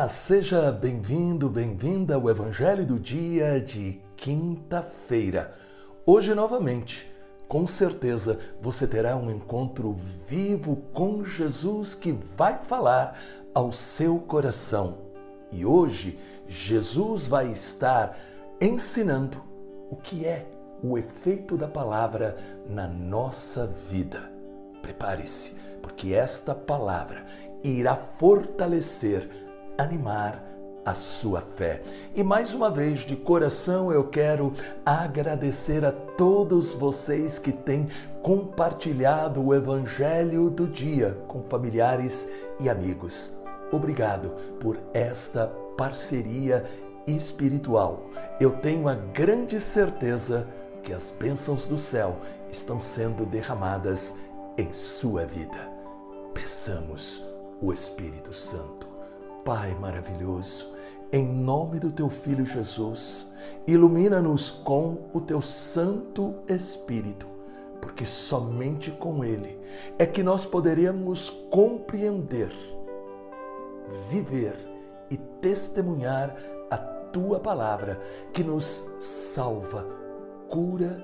Olá, seja bem-vindo, bem-vinda ao Evangelho do dia de quinta-feira. Hoje, novamente, com certeza você terá um encontro vivo com Jesus que vai falar ao seu coração. E hoje, Jesus vai estar ensinando o que é o efeito da palavra na nossa vida. Prepare-se, porque esta palavra irá fortalecer animar a sua fé. E mais uma vez, de coração, eu quero agradecer a todos vocês que têm compartilhado o Evangelho do dia com familiares e amigos. Obrigado por esta parceria espiritual. Eu tenho a grande certeza que as bênçãos do céu estão sendo derramadas em sua vida. Peçamos o Espírito Santo Pai maravilhoso, em nome do teu Filho Jesus, ilumina-nos com o teu Santo Espírito, porque somente com ele é que nós poderemos compreender, viver e testemunhar a tua palavra que nos salva, cura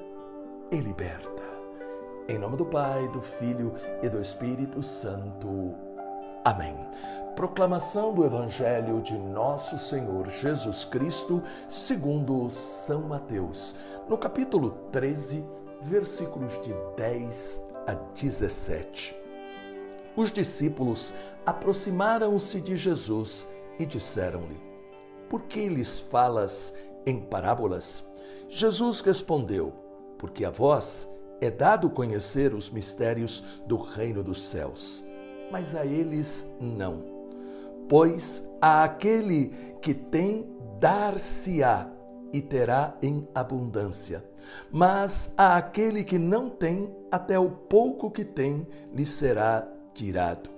e liberta. Em nome do Pai, do Filho e do Espírito Santo. Amém. Proclamação do Evangelho de Nosso Senhor Jesus Cristo, segundo São Mateus, no capítulo 13, versículos de 10 a 17. Os discípulos aproximaram-se de Jesus e disseram-lhe: Por que lhes falas em parábolas? Jesus respondeu: Porque a vós é dado conhecer os mistérios do reino dos céus mas a eles não. Pois a aquele que tem, dar-se-á e terá em abundância. Mas a aquele que não tem, até o pouco que tem lhe será tirado.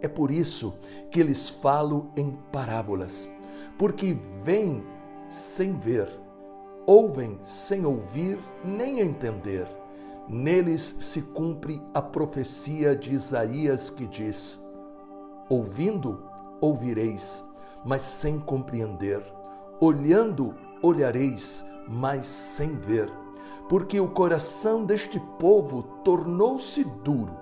É por isso que lhes falo em parábolas, porque vêm sem ver, ouvem sem ouvir nem entender Neles se cumpre a profecia de Isaías que diz: Ouvindo, ouvireis, mas sem compreender, olhando, olhareis, mas sem ver, porque o coração deste povo tornou-se duro,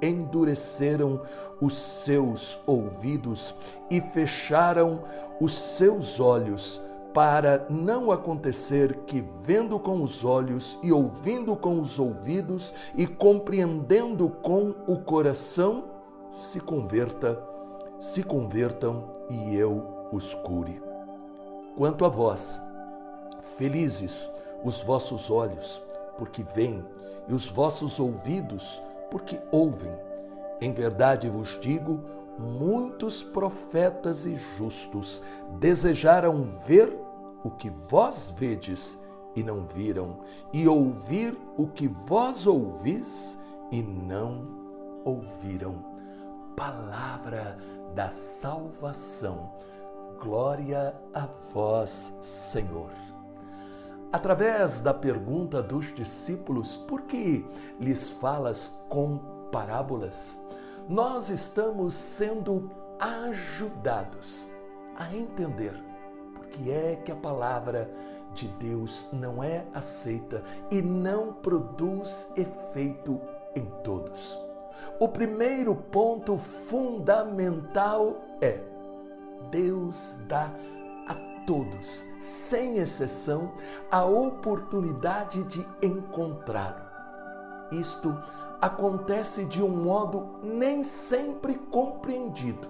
endureceram os seus ouvidos e fecharam os seus olhos para não acontecer que, vendo com os olhos e ouvindo com os ouvidos e compreendendo com o coração, se converta, se convertam e eu os cure. Quanto a vós, felizes os vossos olhos, porque veem, e os vossos ouvidos, porque ouvem. Em verdade vos digo, muitos profetas e justos desejaram ver o que vós vedes e não viram, e ouvir o que vós ouvis e não ouviram. Palavra da salvação. Glória a vós, Senhor. Através da pergunta dos discípulos, por que lhes falas com parábolas? Nós estamos sendo ajudados a entender por que é que a palavra de Deus não é aceita e não produz efeito em todos. O primeiro ponto fundamental é: Deus dá a todos, sem exceção, a oportunidade de encontrá-lo. Isto acontece de um modo nem sempre compreendido.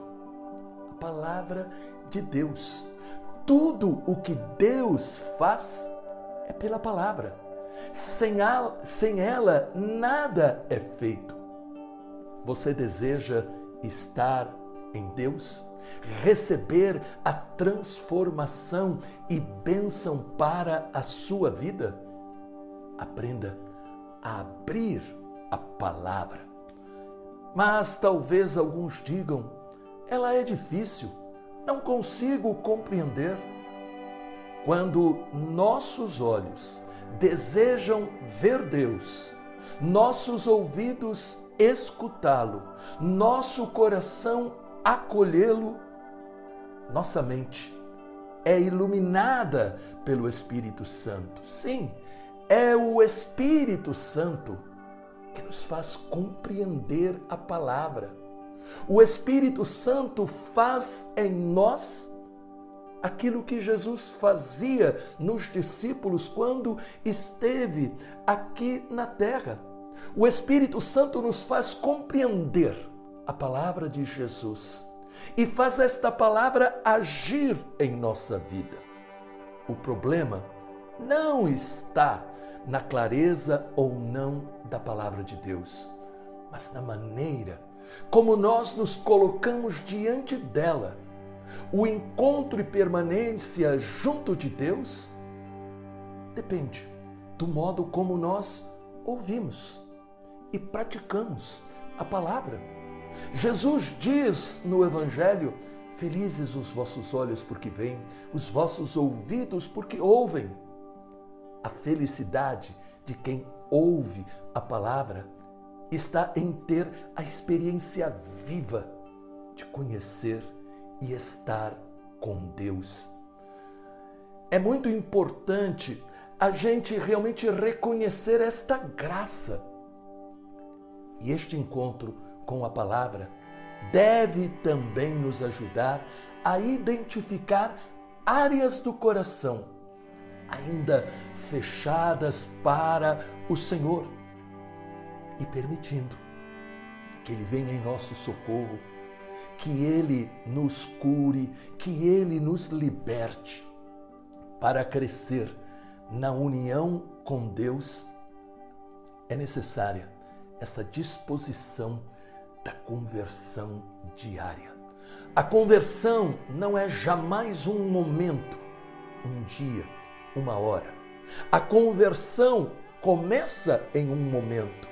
A palavra de Deus. Tudo o que Deus faz é pela palavra. Sem, a, sem ela, nada é feito. Você deseja estar em Deus? Receber a transformação e bênção para a sua vida? Aprenda a abrir a palavra. Mas talvez alguns digam: ela é difícil, não consigo compreender. Quando nossos olhos desejam ver Deus, nossos ouvidos escutá-lo, nosso coração acolhê-lo, nossa mente é iluminada pelo Espírito Santo. Sim, é o Espírito Santo que nos faz compreender a palavra. O Espírito Santo faz em nós aquilo que Jesus fazia nos discípulos quando esteve aqui na terra. O Espírito Santo nos faz compreender a palavra de Jesus e faz esta palavra agir em nossa vida. O problema não está na clareza ou não da palavra de Deus, mas na maneira como nós nos colocamos diante dela. O encontro e permanência junto de Deus depende do modo como nós ouvimos e praticamos a palavra. Jesus diz no Evangelho: Felizes os vossos olhos porque veem, os vossos ouvidos porque ouvem. A felicidade de quem ouve a palavra está em ter a experiência viva de conhecer e estar com Deus. É muito importante a gente realmente reconhecer esta graça. E este encontro com a palavra deve também nos ajudar a identificar áreas do coração ainda fechadas para o Senhor e permitindo que Ele venha em nosso socorro, que Ele nos cure, que Ele nos liberte para crescer na união com Deus. É necessária essa disposição da conversão diária. A conversão não é jamais um momento, um dia, uma hora. A conversão começa em um momento,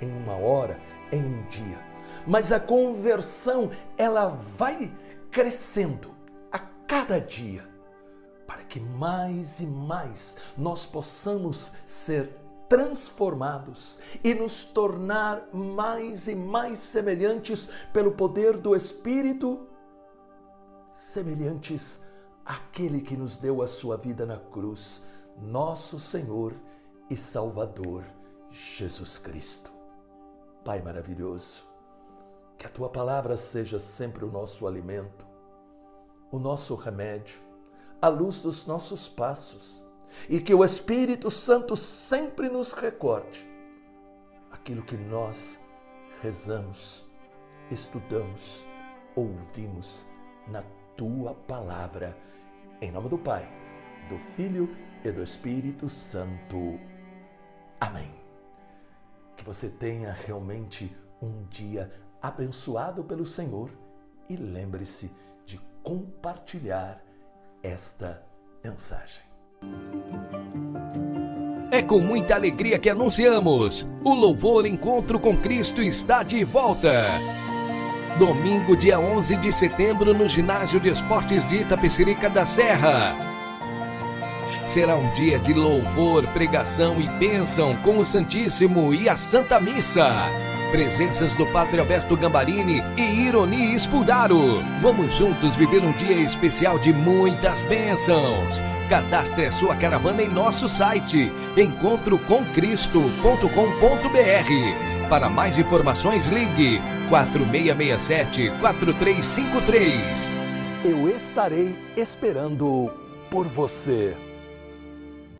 em uma hora, em um dia. Mas a conversão, ela vai crescendo a cada dia, para que mais e mais nós possamos ser transformados e nos tornar mais e mais semelhantes pelo poder do Espírito, semelhantes àquele que nos deu a sua vida na cruz, nosso Senhor e Salvador, Jesus Cristo. Pai maravilhoso, que a tua palavra seja sempre o nosso alimento, o nosso remédio, a luz dos nossos passos e que o Espírito Santo sempre nos recorde aquilo que nós rezamos, estudamos, ouvimos na tua palavra. Em nome do Pai, do Filho e do Espírito Santo. Amém. Que você tenha realmente um dia abençoado pelo Senhor e lembre-se de compartilhar esta mensagem. É com muita alegria que anunciamos: o Louvor Encontro com Cristo está de volta. Domingo, dia 11 de setembro, no Ginásio de Esportes de Itapecerica da Serra. Será um dia de louvor, pregação e bênção com o Santíssimo e a Santa Missa. Presenças do Padre Alberto Gambarini e Ironi Espudaro. Vamos juntos viver um dia especial de muitas bênçãos. Cadastre a sua caravana em nosso site encontrocomcristo.com.br. Para mais informações, ligue 4667 4353. Eu estarei esperando por você.